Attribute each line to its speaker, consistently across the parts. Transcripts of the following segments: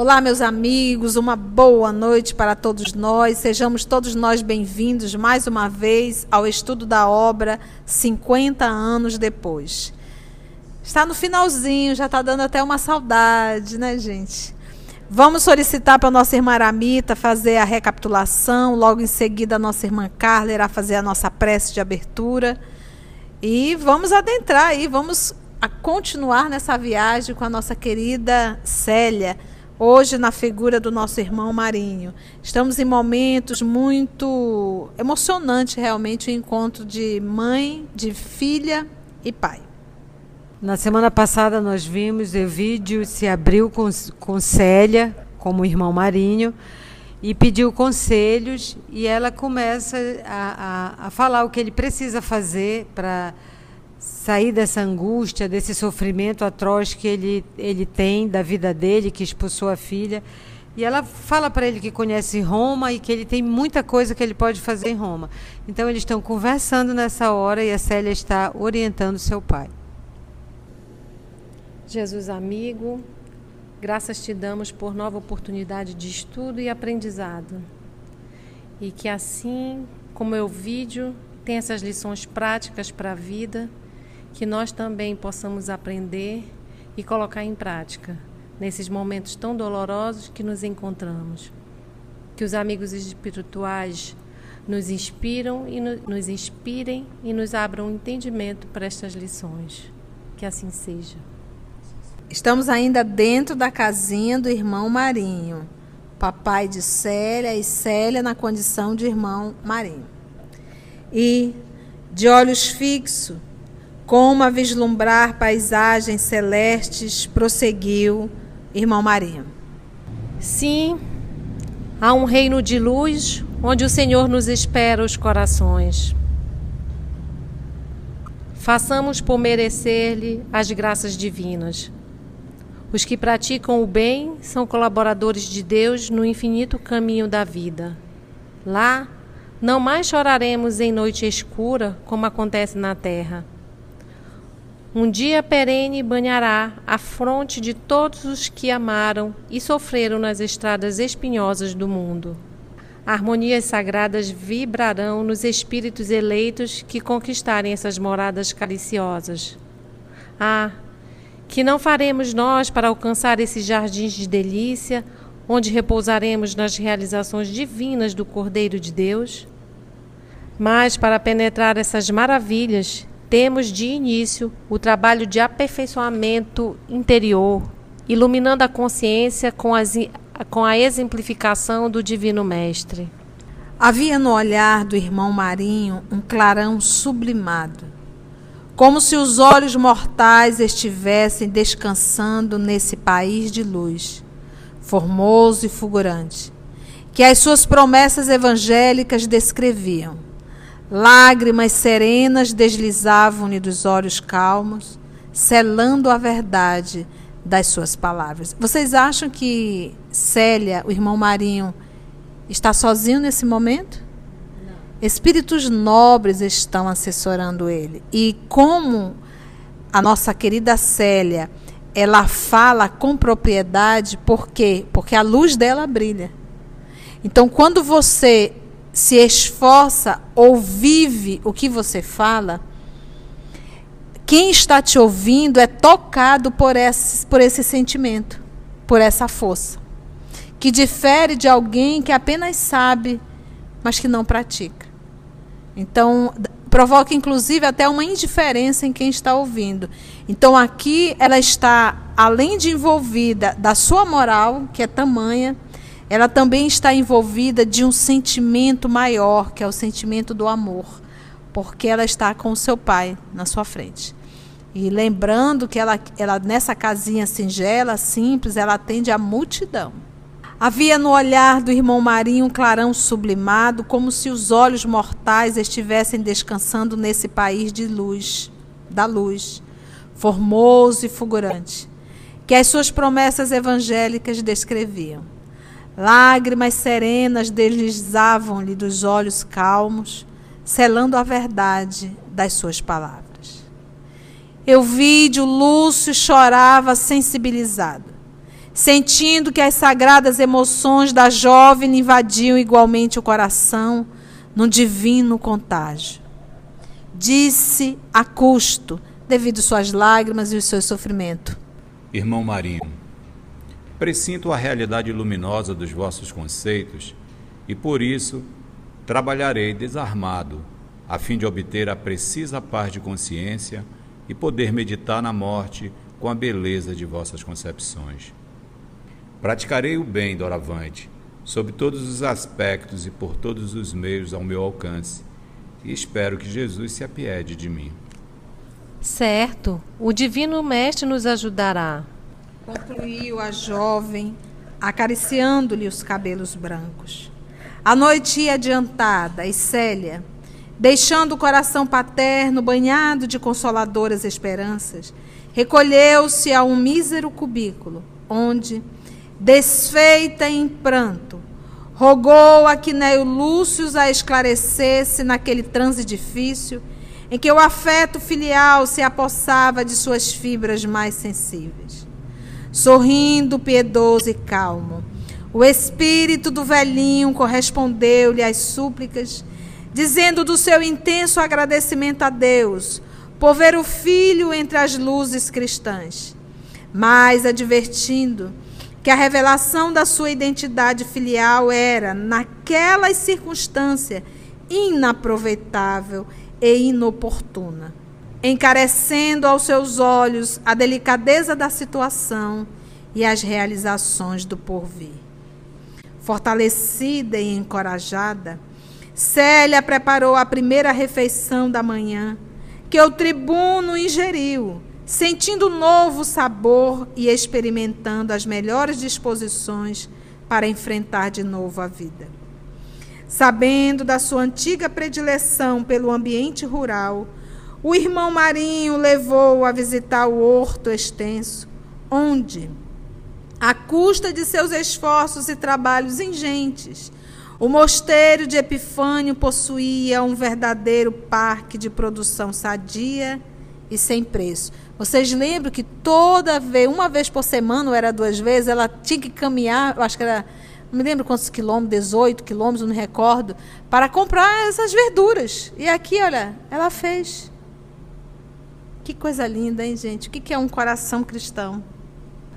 Speaker 1: Olá, meus amigos, uma boa noite para todos nós. Sejamos todos nós bem-vindos mais uma vez ao estudo da obra 50 anos depois. Está no finalzinho, já está dando até uma saudade, né, gente? Vamos solicitar para a nossa irmã Aramita fazer a recapitulação. Logo em seguida, a nossa irmã Carla irá fazer a nossa prece de abertura. E vamos adentrar aí, vamos continuar nessa viagem com a nossa querida Célia hoje na figura do nosso irmão Marinho. Estamos em momentos muito emocionantes, realmente, o encontro de mãe, de filha e pai.
Speaker 2: Na semana passada nós vimos Evídio se abriu com, com Célia, como irmão Marinho, e pediu conselhos e ela começa a, a, a falar o que ele precisa fazer para sair dessa angústia, desse sofrimento atroz que ele, ele tem da vida dele, que expulsou a filha. E ela fala para ele que conhece Roma e que ele tem muita coisa que ele pode fazer em Roma. Então eles estão conversando nessa hora e a Célia está orientando seu pai.
Speaker 3: Jesus amigo, graças te damos por nova oportunidade de estudo e aprendizado. E que assim como o vídeo tem essas lições práticas para a vida, que nós também possamos aprender e colocar em prática nesses momentos tão dolorosos que nos encontramos. Que os amigos espirituais nos inspiram e no, nos inspirem e nos abram um entendimento para estas lições. Que assim seja.
Speaker 1: Estamos ainda dentro da casinha do irmão Marinho. Papai de Célia e Célia na condição de irmão Marinho. E, de olhos fixos, como a vislumbrar paisagens celestes, prosseguiu irmão Marinho.
Speaker 3: Sim, há um reino de luz onde o Senhor nos espera os corações. Façamos por merecer-lhe as graças divinas. Os que praticam o bem são colaboradores de Deus no infinito caminho da vida. Lá, não mais choraremos em noite escura, como acontece na terra um dia perene banhará a fronte de todos os que amaram e sofreram nas estradas espinhosas do mundo. Harmonias sagradas vibrarão nos espíritos eleitos que conquistarem essas moradas cariciosas. Ah, que não faremos nós para alcançar esses jardins de delícia, onde repousaremos nas realizações divinas do Cordeiro de Deus? Mas para penetrar essas maravilhas, temos de início o trabalho de aperfeiçoamento interior, iluminando a consciência com, as, com a exemplificação do Divino Mestre.
Speaker 1: Havia no olhar do irmão Marinho um clarão sublimado, como se os olhos mortais estivessem descansando nesse país de luz, formoso e fulgurante, que as suas promessas evangélicas descreviam Lágrimas serenas deslizavam-lhe dos olhos calmos, selando a verdade das suas palavras. Vocês acham que Célia, o irmão Marinho, está sozinho nesse momento? Não. Espíritos nobres estão assessorando ele. E como a nossa querida Célia, ela fala com propriedade, por quê? Porque a luz dela brilha. Então, quando você se esforça ou vive o que você fala, quem está te ouvindo é tocado por esse, por esse sentimento, por essa força, que difere de alguém que apenas sabe, mas que não pratica. Então, provoca inclusive até uma indiferença em quem está ouvindo. Então, aqui ela está, além de envolvida da sua moral, que é tamanha, ela também está envolvida de um sentimento maior, que é o sentimento do amor, porque ela está com o seu pai na sua frente. E lembrando que ela, ela nessa casinha singela, simples, ela atende a multidão. Havia no olhar do irmão Marinho um clarão sublimado, como se os olhos mortais estivessem descansando nesse país de luz, da luz, formoso e fulgurante, que as suas promessas evangélicas descreviam. Lágrimas serenas deslizavam-lhe dos olhos calmos, selando a verdade das suas palavras. Eu vi de Lúcio chorava sensibilizado. sentindo que as sagradas emoções da jovem invadiam igualmente o coração num divino contágio. Disse a custo, devido suas lágrimas e o seu sofrimento:
Speaker 4: Irmão Marinho, presinto a realidade luminosa dos vossos conceitos e por isso trabalharei desarmado, a fim de obter a precisa paz de consciência e poder meditar na morte com a beleza de vossas concepções. Praticarei o bem doravante, sob todos os aspectos e por todos os meios ao meu alcance, e espero que Jesus se apiede de mim.
Speaker 3: Certo, o Divino Mestre nos ajudará.
Speaker 1: Concluiu a jovem, acariciando-lhe os cabelos brancos. A noite ia adiantada e Célia, deixando o coração paterno banhado de consoladoras esperanças, recolheu-se a um mísero cubículo, onde, desfeita em pranto, rogou a que Lúcio a esclarecesse naquele transe difícil em que o afeto filial se apossava de suas fibras mais sensíveis. Sorrindo, piedoso e calmo, o espírito do velhinho correspondeu-lhe às súplicas, dizendo do seu intenso agradecimento a Deus por ver o filho entre as luzes cristãs, mas advertindo que a revelação da sua identidade filial era, naquelas circunstâncias, inaproveitável e inoportuna, encarecendo aos seus olhos a delicadeza da situação e as realizações do porvir. Fortalecida e encorajada, Célia preparou a primeira refeição da manhã, que o tribuno ingeriu, sentindo novo sabor e experimentando as melhores disposições para enfrentar de novo a vida. Sabendo da sua antiga predileção pelo ambiente rural, o irmão Marinho levou-o a visitar o horto extenso, onde, à custa de seus esforços e trabalhos ingentes, o mosteiro de Epifânio possuía um verdadeiro parque de produção sadia e sem preço. Vocês lembram que toda vez, uma vez por semana, ou era duas vezes, ela tinha que caminhar, acho que era, não me lembro quantos quilômetros, 18 quilômetros, não me recordo, para comprar essas verduras. E aqui, olha, ela fez. Que coisa linda, hein, gente? O que é um coração cristão?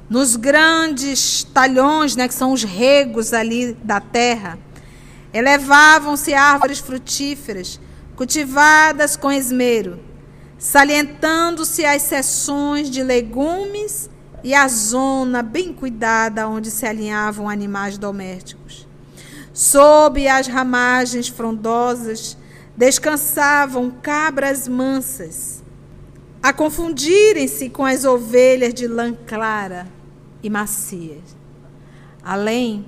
Speaker 1: nos grandes talhões, né, que são os regos ali da terra, elevavam-se árvores frutíferas, cultivadas com esmero, salientando-se as seções de legumes e a zona bem cuidada onde se alinhavam animais domésticos. Sob as ramagens frondosas descansavam cabras mansas, a confundirem-se com as ovelhas de lã clara e macias. Além,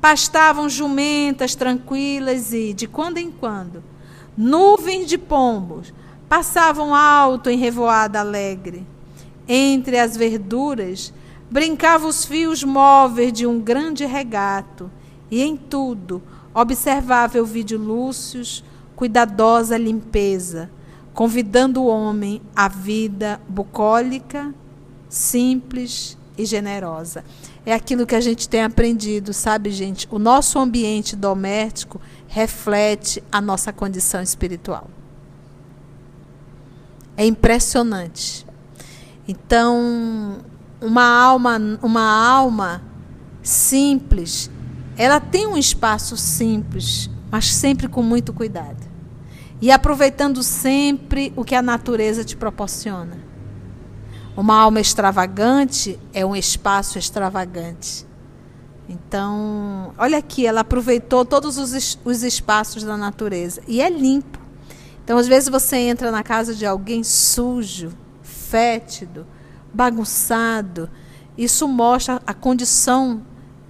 Speaker 1: pastavam jumentas tranquilas e, de quando em quando, nuvens de pombos passavam alto em revoada alegre. Entre as verduras, brincavam os fios móveis de um grande regato, e em tudo observava o vídeo Lúcius, cuidadosa limpeza, convidando o homem à vida bucólica, simples e generosa. É aquilo que a gente tem aprendido, sabe, gente? O nosso ambiente doméstico reflete a nossa condição espiritual. É impressionante. Então, uma alma, uma alma simples, ela tem um espaço simples, mas sempre com muito cuidado. E aproveitando sempre o que a natureza te proporciona. Uma alma extravagante é um espaço extravagante. Então, olha aqui, ela aproveitou todos os, os espaços da natureza e é limpo. Então, às vezes você entra na casa de alguém sujo, fétido, bagunçado. Isso mostra a condição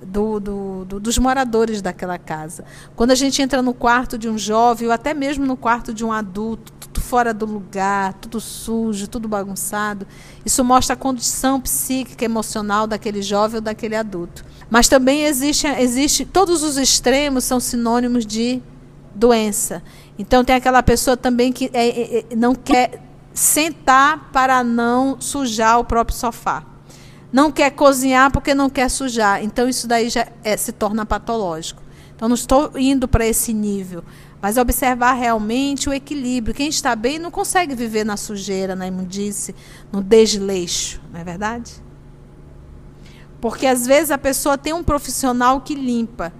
Speaker 1: do, do, do, dos moradores daquela casa. Quando a gente entra no quarto de um jovem, ou até mesmo no quarto de um adulto, tudo fora do lugar, tudo sujo, tudo bagunçado, isso mostra a condição psíquica, emocional daquele jovem ou daquele adulto. Mas também existe, existe todos os extremos são sinônimos de doença. Então tem aquela pessoa também que é, é, é não quer sentar para não sujar o próprio sofá. Não quer cozinhar porque não quer sujar. Então isso daí já é, se torna patológico. Então não estou indo para esse nível, mas observar realmente o equilíbrio. Quem está bem não consegue viver na sujeira, na imundície, no desleixo, não é verdade? Porque às vezes a pessoa tem um profissional que limpa,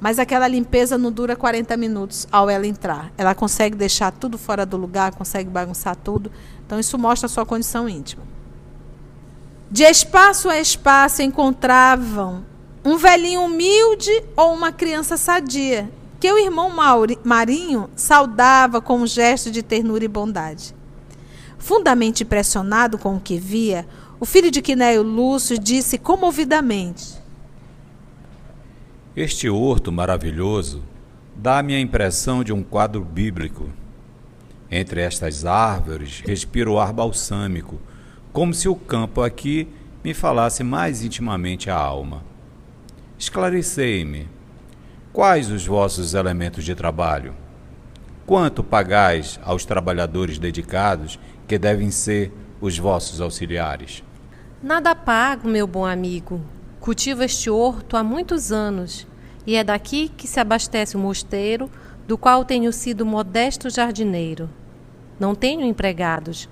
Speaker 1: mas aquela limpeza não dura 40 minutos ao ela entrar. Ela consegue deixar tudo fora do lugar, consegue bagunçar tudo. Então isso mostra a sua condição íntima. De espaço a espaço encontravam um velhinho humilde ou uma criança sadia, que o irmão Marinho saudava com um gesto de ternura e bondade. Fundamente impressionado com o que via, o filho de Quinéio Lúcio disse comovidamente:
Speaker 4: Este horto maravilhoso dá-me a impressão de um quadro bíblico. Entre estas árvores respiro o ar balsâmico como se o campo aqui me falasse mais intimamente a alma. Esclarecei-me. Quais os vossos elementos de trabalho? Quanto pagais aos trabalhadores dedicados que devem ser os vossos auxiliares?
Speaker 3: Nada pago, meu bom amigo. Cultivo este horto há muitos anos e é daqui que se abastece o mosteiro, do qual tenho sido modesto jardineiro. Não tenho empregados,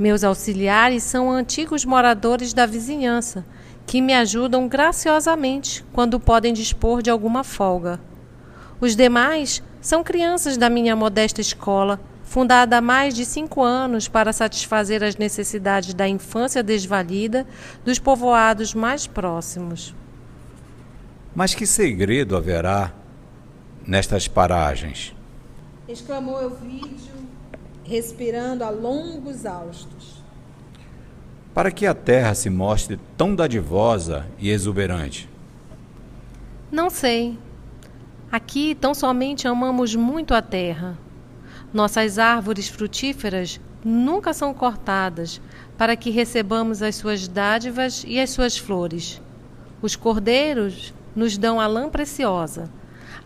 Speaker 3: meus auxiliares são antigos moradores da vizinhança, que me ajudam graciosamente quando podem dispor de alguma folga. Os demais são crianças da minha modesta escola, fundada há mais de cinco anos para satisfazer as necessidades da infância desvalida dos povoados mais próximos.
Speaker 4: Mas que segredo haverá nestas paragens?
Speaker 1: Exclamou Elvídio respirando a longos haustos.
Speaker 4: Para que a terra se mostre tão dadivosa e exuberante?
Speaker 3: Não sei. Aqui tão somente amamos muito a terra. Nossas árvores frutíferas nunca são cortadas para que recebamos as suas dádivas e as suas flores. Os cordeiros nos dão a lã preciosa,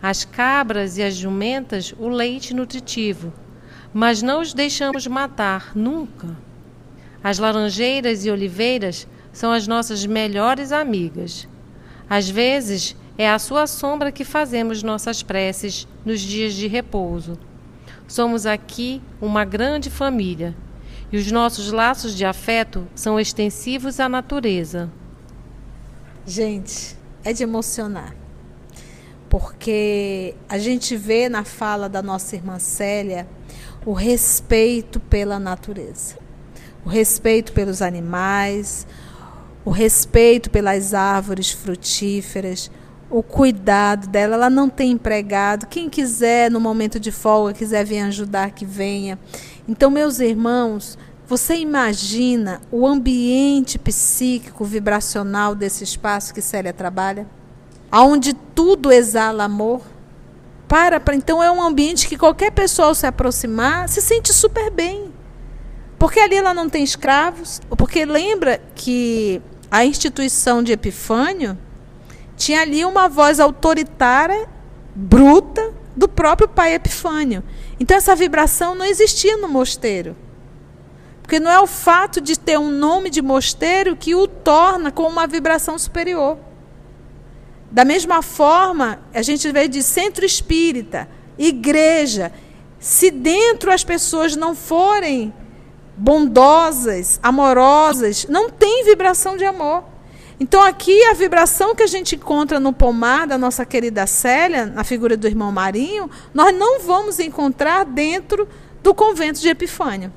Speaker 3: as cabras e as jumentas o leite nutritivo mas não os deixamos matar nunca. As laranjeiras e oliveiras são as nossas melhores amigas. Às vezes é à sua sombra que fazemos nossas preces nos dias de repouso. Somos aqui uma grande família e os nossos laços de afeto são extensivos à natureza.
Speaker 1: Gente, é de emocionar. Porque a gente vê na fala da nossa irmã Célia o respeito pela natureza, o respeito pelos animais, o respeito pelas árvores frutíferas, o cuidado dela. Ela não tem empregado. Quem quiser, no momento de folga, quiser vir ajudar, que venha. Então, meus irmãos, você imagina o ambiente psíquico, vibracional desse espaço que Célia trabalha? Onde tudo exala amor? Para, para. Então é um ambiente que qualquer pessoa ao se aproximar se sente super bem. Porque ali ela não tem escravos. Porque lembra que a instituição de Epifânio tinha ali uma voz autoritária, bruta, do próprio pai Epifânio. Então essa vibração não existia no mosteiro. Porque não é o fato de ter um nome de mosteiro que o torna com uma vibração superior. Da mesma forma, a gente vê de centro espírita, igreja. Se dentro as pessoas não forem bondosas, amorosas, não tem vibração de amor. Então, aqui a vibração que a gente encontra no pomar da nossa querida Célia, na figura do irmão Marinho, nós não vamos encontrar dentro do convento de Epifânio.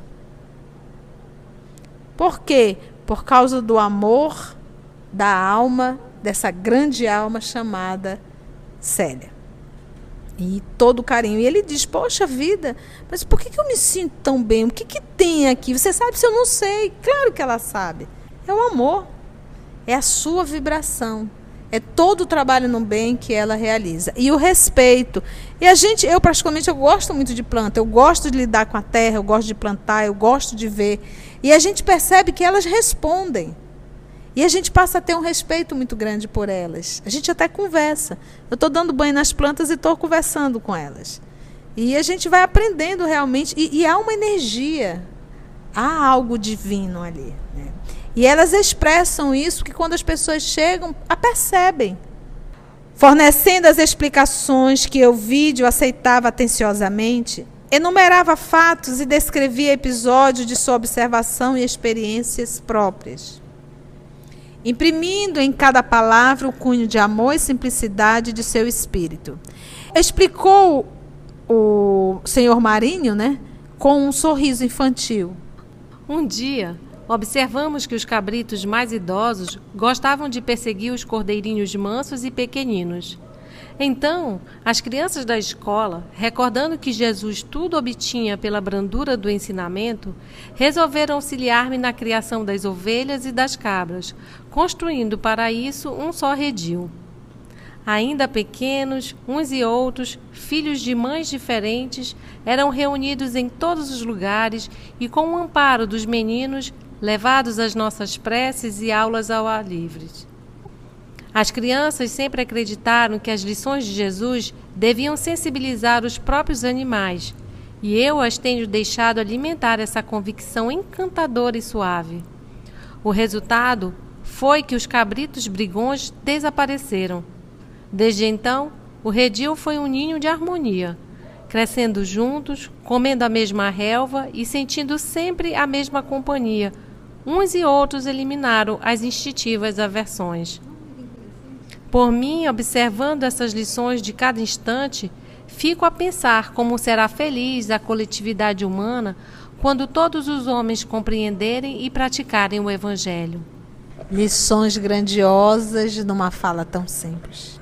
Speaker 1: Por quê? Por causa do amor da alma dessa grande alma chamada Célia. E todo o carinho. E ele diz: Poxa vida, mas por que, que eu me sinto tão bem? O que, que tem aqui? Você sabe se eu não sei? Claro que ela sabe. É o amor. É a sua vibração. É todo o trabalho no bem que ela realiza. E o respeito. E a gente, eu praticamente, eu gosto muito de planta. Eu gosto de lidar com a terra, eu gosto de plantar, eu gosto de ver. E a gente percebe que elas respondem. E a gente passa a ter um respeito muito grande por elas. A gente até conversa. Eu estou dando banho nas plantas e estou conversando com elas. E a gente vai aprendendo realmente. E, e há uma energia. Há algo divino ali. Né? E elas expressam isso que quando as pessoas chegam, a percebem. Fornecendo as explicações que o vídeo aceitava atenciosamente, enumerava fatos e descrevia episódios de sua observação e experiências próprias, imprimindo em cada palavra o cunho de amor e simplicidade de seu espírito. Explicou o senhor Marinho, né, com um sorriso infantil.
Speaker 3: Um dia, observamos que os cabritos mais idosos gostavam de perseguir os cordeirinhos mansos e pequeninos. Então, as crianças da escola, recordando que Jesus tudo obtinha pela brandura do ensinamento, resolveram auxiliar-me na criação das ovelhas e das cabras, construindo para isso um só redil. Ainda pequenos, uns e outros, filhos de mães diferentes, eram reunidos em todos os lugares e, com o amparo dos meninos, levados às nossas preces e aulas ao ar livre. As crianças sempre acreditaram que as lições de Jesus deviam sensibilizar os próprios animais, e eu as tenho deixado alimentar essa convicção encantadora e suave. O resultado foi que os cabritos brigões desapareceram. Desde então, o redil foi um ninho de harmonia, crescendo juntos, comendo a mesma relva e sentindo sempre a mesma companhia uns e outros eliminaram as instintivas aversões. Por mim, observando essas lições de cada instante, fico a pensar como será feliz a coletividade humana quando todos os homens compreenderem e praticarem o Evangelho.
Speaker 1: Lições grandiosas numa fala tão simples.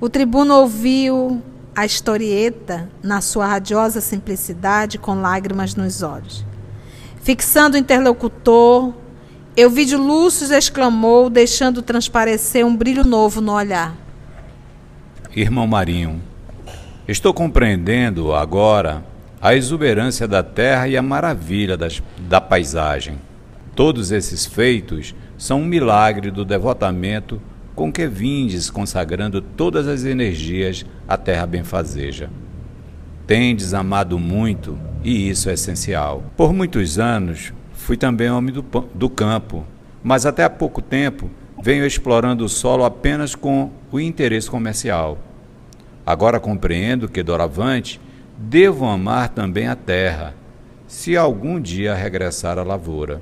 Speaker 1: O tribuno ouviu a historieta na sua radiosa simplicidade com lágrimas nos olhos. Fixando o interlocutor, eu vi de Lúcio exclamou, deixando transparecer um brilho novo no olhar.
Speaker 4: Irmão Marinho, estou compreendendo agora a exuberância da terra e a maravilha das, da paisagem. Todos esses feitos são um milagre do devotamento com que vindes consagrando todas as energias à terra benfazeja. Tendes amado muito e isso é essencial. Por muitos anos fui também homem do, do campo, mas até há pouco tempo venho explorando o solo apenas com o interesse comercial. Agora compreendo que, doravante, devo amar também a terra, se algum dia regressar à lavoura.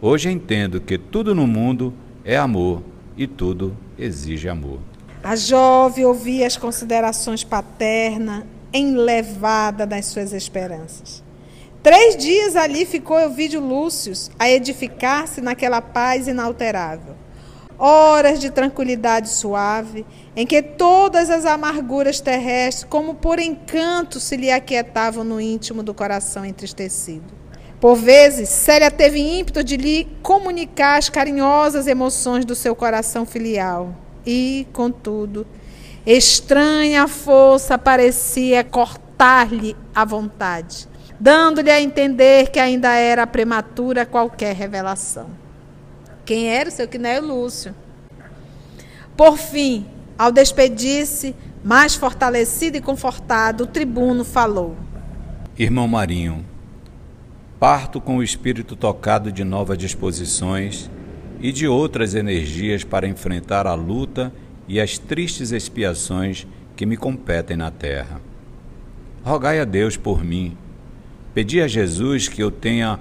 Speaker 4: Hoje entendo que tudo no mundo é amor e tudo exige amor.
Speaker 1: A jovem ouvia as considerações paternas enlevada nas suas esperanças. Três dias ali ficou Elvídio Lúcio a edificar-se naquela paz inalterável. Horas de tranquilidade suave, em que todas as amarguras terrestres, como por encanto, se lhe aquietavam no íntimo do coração entristecido. Por vezes, Célia teve ímpeto de lhe comunicar as carinhosas emoções do seu coração filial. E, contudo, Estranha força parecia cortar-lhe a vontade, dando-lhe a entender que ainda era prematura qualquer revelação. Quem era o seu Quinéio Lúcio? Por fim, ao despedir-se, mais fortalecido e confortado, o tribuno falou:
Speaker 4: Irmão Marinho, parto com o espírito tocado de novas disposições e de outras energias para enfrentar a luta e as tristes expiações que me competem na terra. Rogai a Deus por mim. Pedi a Jesus que eu tenha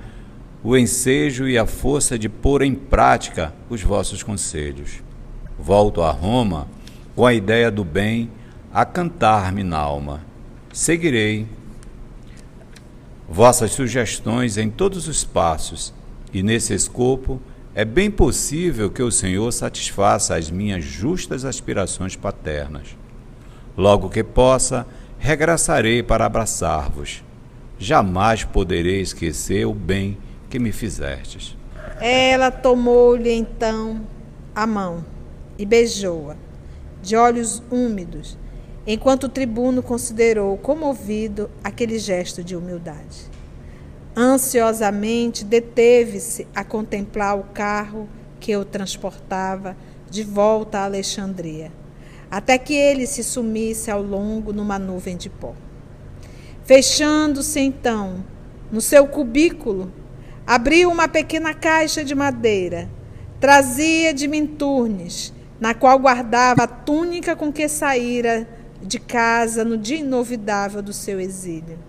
Speaker 4: o ensejo e a força de pôr em prática os vossos conselhos. Volto a Roma com a ideia do bem a cantar-me na alma. Seguirei vossas sugestões em todos os passos e nesse escopo é bem possível que o Senhor satisfaça as minhas justas aspirações paternas. Logo que possa, regressarei para abraçar-vos. Jamais poderei esquecer o bem que me fizestes.
Speaker 1: Ela tomou-lhe então a mão e beijou-a, de olhos úmidos, enquanto o tribuno considerou comovido aquele gesto de humildade. Ansiosamente deteve-se a contemplar o carro que o transportava de volta a Alexandria, até que ele se sumisse ao longo numa nuvem de pó. Fechando-se então no seu cubículo, abriu uma pequena caixa de madeira, trazia de Minturnes, na qual guardava a túnica com que saíra de casa no dia inovidável do seu exílio.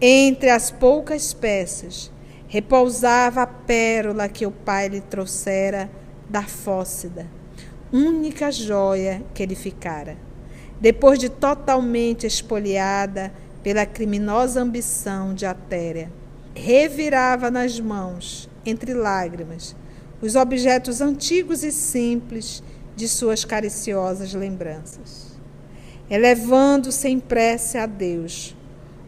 Speaker 1: Entre as poucas peças, repousava a pérola que o pai lhe trouxera da Fócida, única joia que lhe ficara. Depois de totalmente espoliada pela criminosa ambição de Atéria, revirava nas mãos, entre lágrimas, os objetos antigos e simples de suas cariciosas lembranças. Elevando-se em prece a Deus,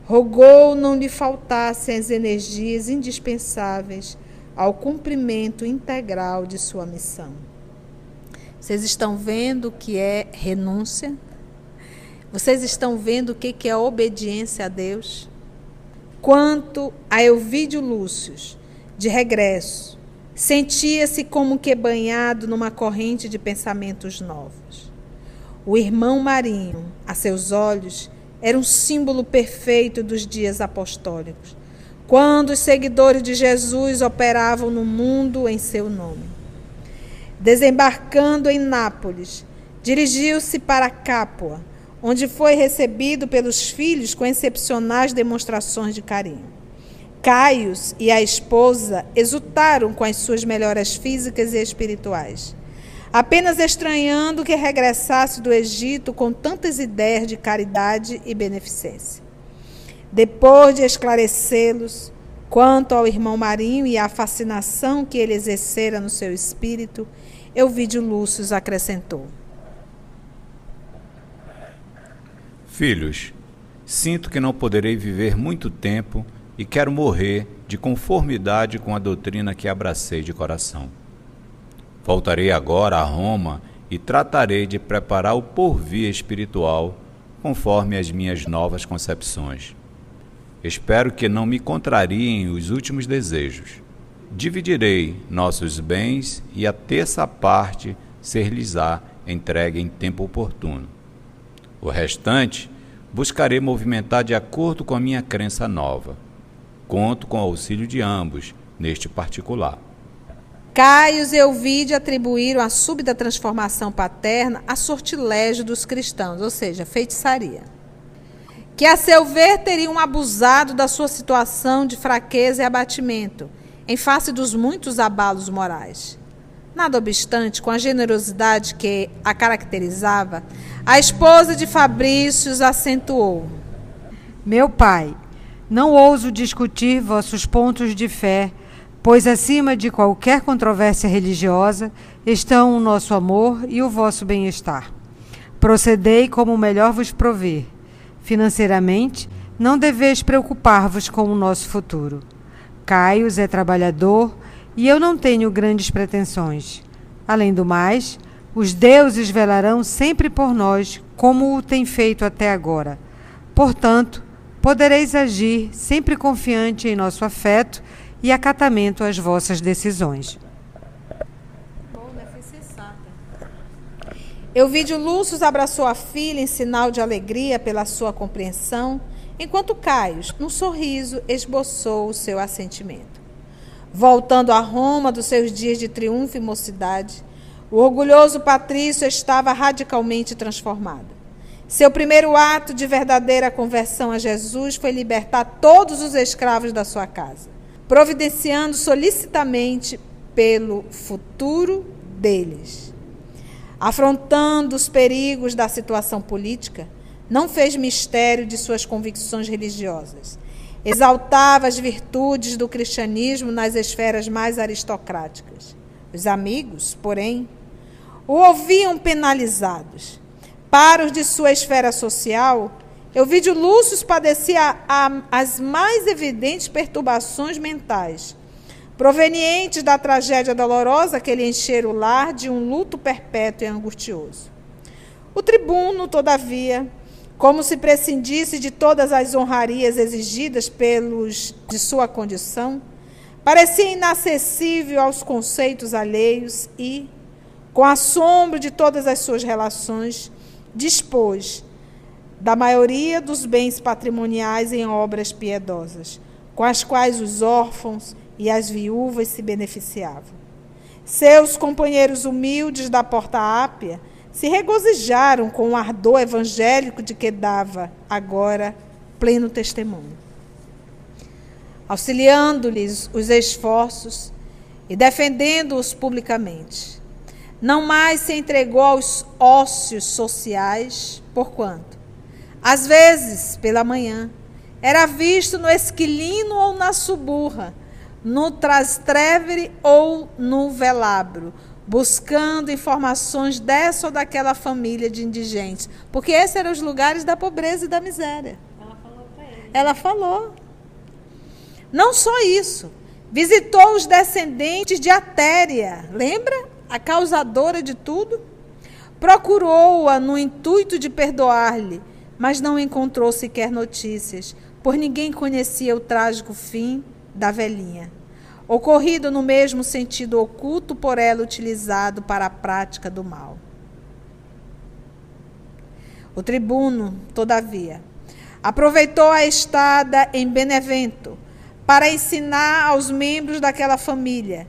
Speaker 1: rogou não lhe faltassem as energias indispensáveis ao cumprimento integral de sua missão. Vocês estão vendo o que é renúncia? Vocês estão vendo o que é obediência a Deus? Quanto a Elvídio Lúcio, de regresso, sentia-se como que banhado numa corrente de pensamentos novos. O irmão Marinho, a seus olhos, era um símbolo perfeito dos dias apostólicos, quando os seguidores de Jesus operavam no mundo em seu nome. Desembarcando em Nápoles, dirigiu-se para Capua, onde foi recebido pelos filhos com excepcionais demonstrações de carinho. Caios e a esposa exultaram com as suas melhoras físicas e espirituais, apenas estranhando que regressasse do Egito com tantas ideias de caridade e beneficência. Depois de esclarecê-los quanto ao irmão Marinho e à fascinação que ele exercera no seu espírito, Euvídio Lúcio acrescentou:
Speaker 4: Filhos, sinto que não poderei viver muito tempo e quero morrer de conformidade com a doutrina que abracei de coração. Voltarei agora a Roma e tratarei de preparar o porvir espiritual conforme as minhas novas concepções. Espero que não me contrariem os últimos desejos. Dividirei nossos bens e a terça parte ser-lhes-á entregue em tempo oportuno. O restante buscarei movimentar de acordo com a minha crença nova. Conto com o auxílio de ambos, neste particular.
Speaker 1: Caios e Elvide atribuíram a súbita transformação paterna a sortilégio dos cristãos, ou seja, feitiçaria. Que, a seu ver, teriam abusado da sua situação de fraqueza e abatimento, em face dos muitos abalos morais. Nada obstante, com a generosidade que a caracterizava, a esposa de Fabrício acentuou:
Speaker 2: Meu pai, não ouso discutir vossos pontos de fé, pois acima de qualquer controvérsia religiosa estão o nosso amor e o vosso bem-estar. Procedei como melhor vos prover. Financeiramente, não deveis preocupar-vos com o nosso futuro. Caios é trabalhador e eu não tenho grandes pretensões. Além do mais, os deuses velarão sempre por nós, como o têm feito até agora. Portanto, podereis agir sempre confiante em nosso afeto e acatamento às vossas decisões.
Speaker 1: Euvídio Lúcio abraçou a filha em sinal de alegria pela sua compreensão, enquanto Caio, num sorriso, esboçou o seu assentimento. Voltando a Roma dos seus dias de triunfo e mocidade, o orgulhoso patrício estava radicalmente transformado. Seu primeiro ato de verdadeira conversão a Jesus foi libertar todos os escravos da sua casa, providenciando solicitamente pelo futuro deles. Afrontando os perigos da situação política, não fez mistério de suas convicções religiosas. Exaltava as virtudes do cristianismo nas esferas mais aristocráticas. Os amigos, porém, o ouviam penalizados para os de sua esfera social, Euvídio Lúcio padecia as mais evidentes perturbações mentais, provenientes da tragédia dolorosa que lhe enchera o lar de um luto perpétuo e angustioso. O tribuno, todavia, como se prescindisse de todas as honrarias exigidas pelos de sua condição, parecia inacessível aos conceitos alheios e, com assombro de todas as suas relações, dispôs da maioria dos bens patrimoniais em obras piedosas, com as quais os órfãos e as viúvas se beneficiavam. Seus companheiros humildes da porta ápia se regozijaram com o ardor evangélico de que dava agora pleno testemunho. Auxiliando-lhes os esforços e defendendo-os publicamente. Não mais se entregou aos ócios sociais, porquanto, às vezes, pela manhã, era visto no esquilino ou na suburra, no trastrevere ou no velabro, buscando informações dessa ou daquela família de indigentes, porque esses eram os lugares da pobreza e da miséria. Ela falou para ele. Ela falou. Não só isso, visitou os descendentes de Atéria, lembra? A causadora de tudo. Procurou-a no intuito de perdoar-lhe, mas não encontrou sequer notícias, por ninguém conhecia o trágico fim da velhinha, ocorrido no mesmo sentido oculto por ela utilizado para a prática do mal. O tribuno, todavia, aproveitou a estada em Benevento para ensinar aos membros daquela família,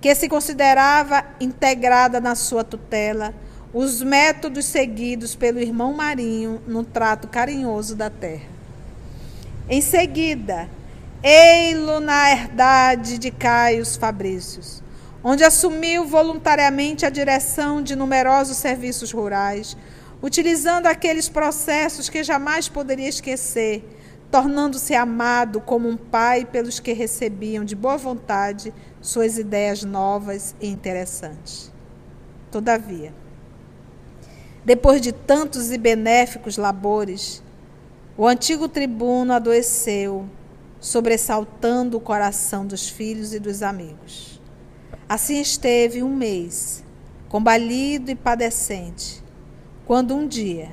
Speaker 1: que se considerava integrada na sua tutela, os métodos seguidos pelo irmão Marinho no trato carinhoso da terra. Em seguida, ei-lo na herdade de Caios Fabrícios, onde assumiu voluntariamente a direção de numerosos serviços rurais, utilizando aqueles processos que jamais poderia esquecer, tornando-se amado como um pai pelos que recebiam de boa vontade suas ideias novas e interessantes. Todavia, depois de tantos e benéficos labores, o antigo tribuno adoeceu, sobressaltando o coração dos filhos e dos amigos. Assim esteve um mês, combalido e padecente, quando um dia,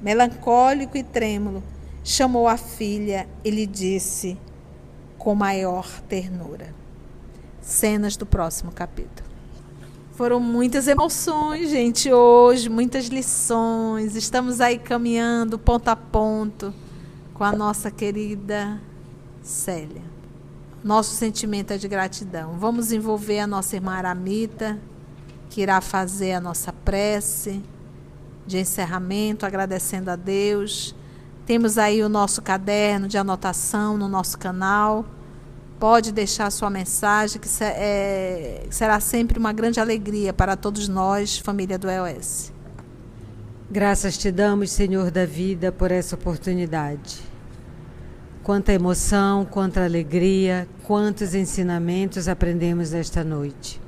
Speaker 1: melancólico e trêmulo, chamou a filha e lhe disse com maior ternura. Cenas do próximo capítulo. Foram muitas emoções, gente, hoje, muitas lições. Estamos aí caminhando ponto a ponto com a nossa querida Célia. Nosso sentimento é de gratidão. Vamos envolver a nossa irmã Aramita, que irá fazer a nossa prece de encerramento, agradecendo a Deus. Temos aí o nosso caderno de anotação no nosso canal. Pode deixar sua mensagem, que é, será sempre uma grande alegria para todos nós, família do EOS.
Speaker 2: Graças te damos, Senhor da vida, por essa oportunidade. Quanta emoção, quanta alegria, quantos ensinamentos aprendemos esta noite.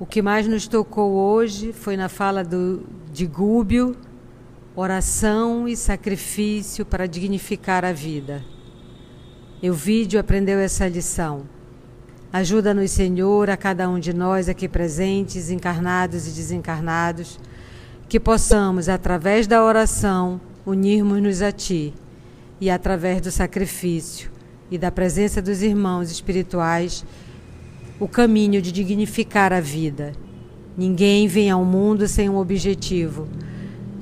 Speaker 2: O que mais nos tocou hoje foi na fala do, de Gúbio, oração e sacrifício para dignificar a vida. E o vídeo aprendeu essa lição. Ajuda-nos, Senhor, a cada um de nós aqui presentes, encarnados e desencarnados, que possamos, através da oração, unirmos-nos a Ti e, através do sacrifício e da presença dos irmãos espirituais, o caminho de dignificar a vida. Ninguém vem ao mundo sem um objetivo.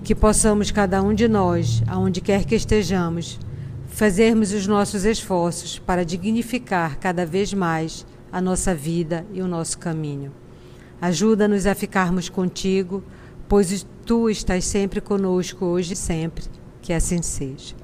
Speaker 2: Que possamos, cada um de nós, aonde quer que estejamos, fazermos os nossos esforços para dignificar cada vez mais a nossa vida e o nosso caminho. Ajuda-nos a ficarmos contigo, pois tu estás sempre conosco hoje e sempre. Que assim seja.